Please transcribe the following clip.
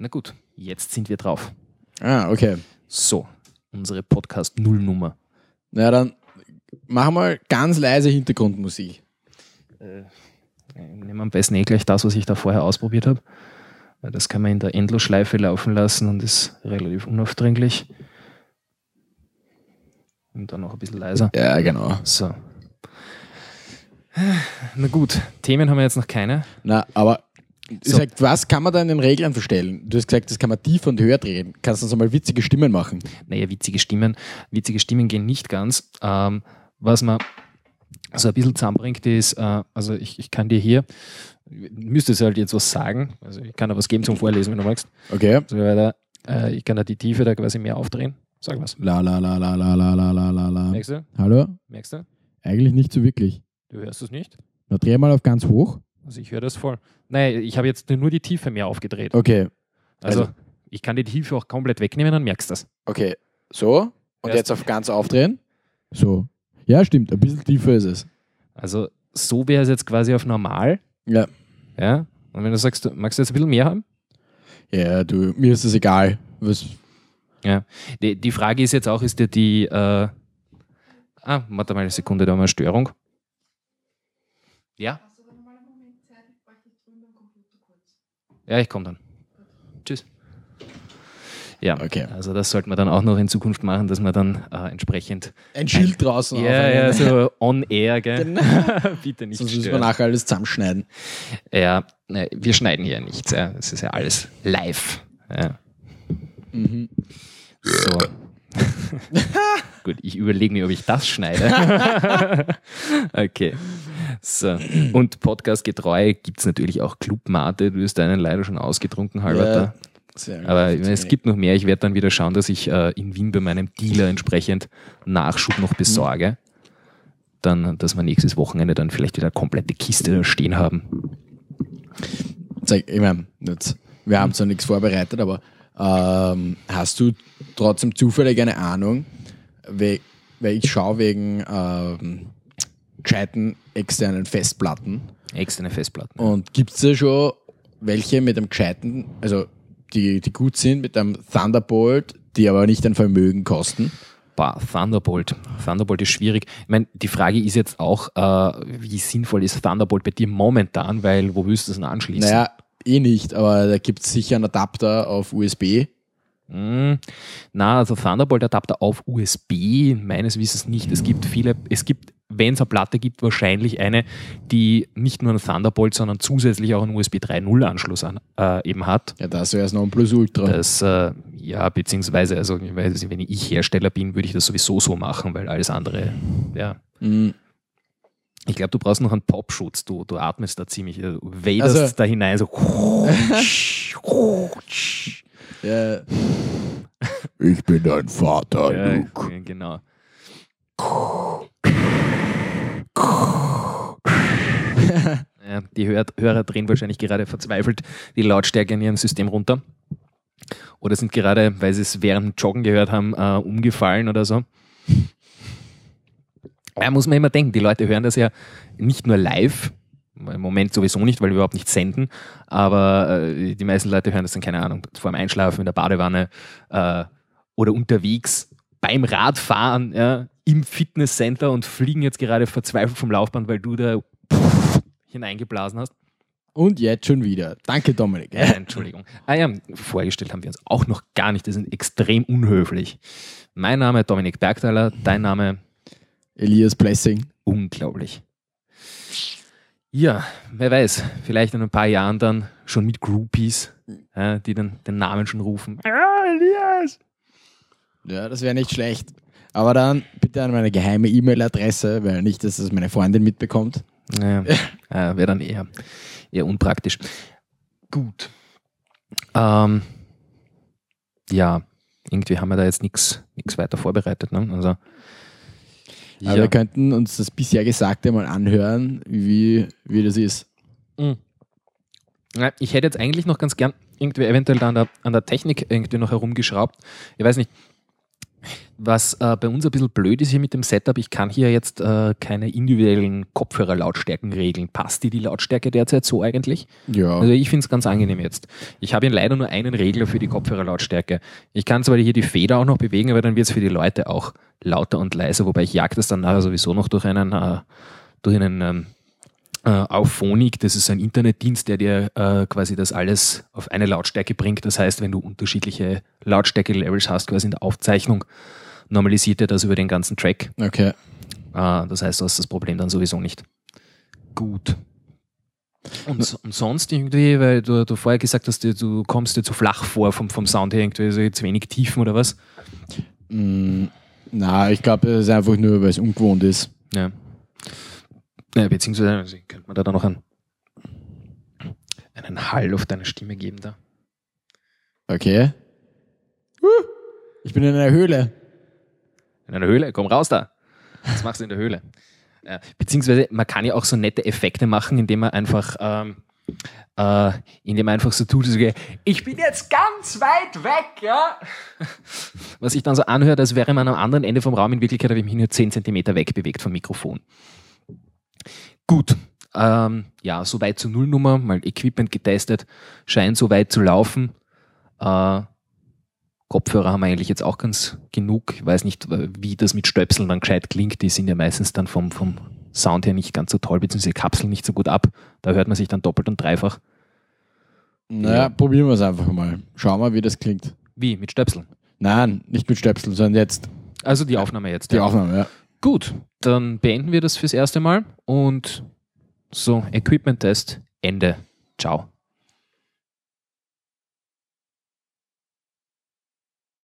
Na gut, jetzt sind wir drauf. Ah, okay. So, unsere Podcast-Nullnummer. Na dann mach mal ganz leise Hintergrundmusik. Nehmen wir am besten eh gleich das, was ich da vorher ausprobiert habe. Weil das kann man in der Endlosschleife laufen lassen und ist relativ unaufdringlich. Und dann noch ein bisschen leiser. Ja, genau. So. Na gut, Themen haben wir jetzt noch keine. Na, aber So. sag, was kann man da in den Reglern verstellen? Du hast gesagt, das kann man tief und höher drehen. Kannst du uns mal witzige Stimmen machen? Naja, witzige Stimmen. Witzige Stimmen gehen nicht ganz. Ähm, was man so ein bisschen zusammenbringt, ist, äh, also ich, ich kann dir hier, müsstest du halt jetzt was sagen. Also ich kann da was geben zum Vorlesen, wenn du magst. Okay. So weiter. Äh, ich kann da die Tiefe da quasi mehr aufdrehen. Sag was. La la la la la la la la la la. Merkst du? Hallo? Merkst du? Eigentlich nicht so wirklich. Du hörst es nicht? Na, dreh mal auf ganz hoch. Also ich höre das voll. Nein, ich habe jetzt nur die Tiefe mehr aufgedreht. Okay. Also, also- ich kann die Tiefe auch komplett wegnehmen, dann merkst du das. Okay. So. Und Erst- jetzt auf ganz aufdrehen. So. Ja, stimmt. Ein bisschen tiefer ist es. Also so wäre es jetzt quasi auf normal. Ja. Ja. Und wenn du sagst, du magst du jetzt ein bisschen mehr haben? Ja, du, mir ist es egal. Was, Die, die Frage ist jetzt auch, ist dir die. Äh, ah, warte mal eine Sekunde, da haben wir eine Störung. Ja? Ja, ich komme dann. Tschüss. Ja, Okay. also das sollte man dann auch noch in Zukunft machen, dass man dann äh, entsprechend. ein Schild draußen Ja, ja, so on air, gell? Genau. Bitte nicht Sonst müssen wir stören. nachher alles zusammenschneiden. Ja, ne, wir schneiden hier nichts. Ja. Es ist ja alles live. Ja. Mhm. So. Gut, ich überlege mir, ob ich das schneide. okay. So. Und podcastgetreu gibt es natürlich auch Clubmate. Du hast deinen leider schon ausgetrunken, Halberter. Sehr gut. Aber es gibt noch mehr. Ich werde dann wieder schauen, dass ich äh, in Wien bei meinem Dealer entsprechend Nachschub noch besorge. Dann, dass wir nächstes Wochenende dann vielleicht wieder eine komplette Kiste da stehen haben. Ich meine, wir haben zwar nichts vorbereitet, aber ähm, hast du trotzdem zufällig eine Ahnung, we, weil ich schaue wegen ähm, gescheiten externen Festplatten Externe Festplatten. und gibt es da schon welche mit einem gescheiten, also die, die gut sind, mit einem Thunderbolt, die aber nicht ein Vermögen kosten? Boah, Thunderbolt. Thunderbolt ist schwierig. Ich meine, die Frage ist jetzt auch, äh, wie sinnvoll ist Thunderbolt bei dir momentan, weil wo willst du es denn anschließen? Naja, eh nicht, aber da gibt es sicher einen Adapter auf USB. Hm, na, also Thunderbolt-Adapter auf USB, meines Wissens nicht. Es gibt viele, es gibt, wenn es eine Platte gibt, wahrscheinlich eine, die nicht nur einen Thunderbolt, sondern zusätzlich auch einen USB 3.0 Anschluss an, äh, eben hat. Ja, das wäre es noch ein Plus-Ultra. Das, äh, ja, beziehungsweise, also ich weiß nicht, wenn ich Hersteller bin, würde ich das sowieso so machen, weil alles andere, ja. Mhm. Ich glaube, du brauchst noch einen Popschutz. Du, du atmest da ziemlich, du waderst Also- da hinein, so. Ja. Ich bin dein Vater, ja, genau. Ja, die Hör Hörer drehen wahrscheinlich gerade verzweifelt die Lautstärke in ihrem System runter. Oder sind gerade, weil sie es während Joggen gehört haben, äh, umgefallen oder so. Ja, muss man immer denken, die Leute hören das ja nicht nur live, im Moment sowieso nicht, weil wir überhaupt nicht senden, aber äh, die meisten Leute hören das dann, keine Ahnung, vor dem Einschlafen in der Badewanne äh, oder unterwegs beim Radfahren ja, im Fitnesscenter und fliegen jetzt gerade verzweifelt vom Laufband, weil du da hineingeblasen hast. Und jetzt schon wieder. Danke, Dominik. Äh, Entschuldigung. Ah ja, vorgestellt haben wir uns auch noch gar nicht. Das sind extrem unhöflich. Mein Name ist Dominik Bergthaler, dein Name Elias Blessing. unglaublich. Ja, wer weiß, vielleicht in ein paar Jahren dann schon mit Groupies, ja, die dann den Namen schon rufen. Ah, Elias! Ja, das wäre nicht schlecht. Aber dann bitte an meine geheime E-Mail-Adresse, weil nicht, dass das meine Freundin mitbekommt. Ja, äh, wäre dann eher, eher unpraktisch. Gut. Ähm, ja, irgendwie haben wir da jetzt nichts weiter vorbereitet. Ne? Also, Aber wir könnten uns das bisher Gesagte mal anhören, wie, wie das ist. Ja, Ich hätte jetzt eigentlich noch ganz gern irgendwie eventuell da an der, an der Technik irgendwie noch herumgeschraubt. Ich weiß nicht, Was äh, bei uns ein bisschen blöd ist hier mit dem Setup, ich kann hier jetzt äh, keine individuellen Kopfhörerlautstärken regeln. Passt dir die Lautstärke derzeit so eigentlich? Ja. Also ich finde es ganz angenehm jetzt. Ich habe hier leider nur einen Regler für die Kopfhörerlautstärke. Ich kann zwar hier die Feder auch noch bewegen, aber dann wird es für die Leute auch lauter und leiser, wobei ich jag das dann nachher sowieso noch durch einen, äh, durch einen ähm, äh, Auphonic, das ist ein Internetdienst, der dir äh, quasi das alles auf eine Lautstärke bringt. Das heißt, wenn du unterschiedliche Lautstärke-Levels hast, quasi in der Aufzeichnung, normalisiert er das über den ganzen Track. Okay. Ah, das heißt, du hast das Problem dann sowieso nicht. Gut. Und, und sonst irgendwie, weil du, du vorher gesagt hast, du, du kommst dir zu flach vor vom, vom Sound her, irgendwie also zu wenig Tiefen oder was? Mm, na, ich glaube, es ist einfach nur, weil es ungewohnt ist. Ja. ja beziehungsweise könnte man da dann noch einen, einen Hall auf deine Stimme geben da. Okay. Ich bin in einer Höhle. In einer Höhle, komm raus da. Was machst du in der Höhle? Ja, beziehungsweise man kann ja auch so nette Effekte machen, indem man einfach, ähm, äh, indem man einfach so tut, so, ich bin jetzt ganz weit weg, ja. Was sich dann so anhört, als wäre man am anderen Ende vom Raum. In Wirklichkeit habe ich mich nur 10 cm wegbewegt vom Mikrofon. Gut. Ähm, ja, soweit zur Nullnummer, mal Equipment getestet, scheint soweit zu laufen. Äh, Kopfhörer haben wir eigentlich jetzt auch ganz genug. Ich weiß nicht, wie das mit Stöpseln dann gescheit klingt. Die sind ja meistens dann vom, vom Sound her nicht ganz so toll, beziehungsweise kapseln nicht so gut ab. Da hört man sich dann doppelt und dreifach. Naja, Ja. probieren wir es einfach mal. Schauen wir, wie das klingt. Wie? Mit Stöpseln? Nein, nicht mit Stöpsel, sondern jetzt Also die Aufnahme jetzt. die ja. Aufnahme, ja. Gut, dann beenden wir das fürs erste Mal und so, Equipment-Test, Ende. Ciao.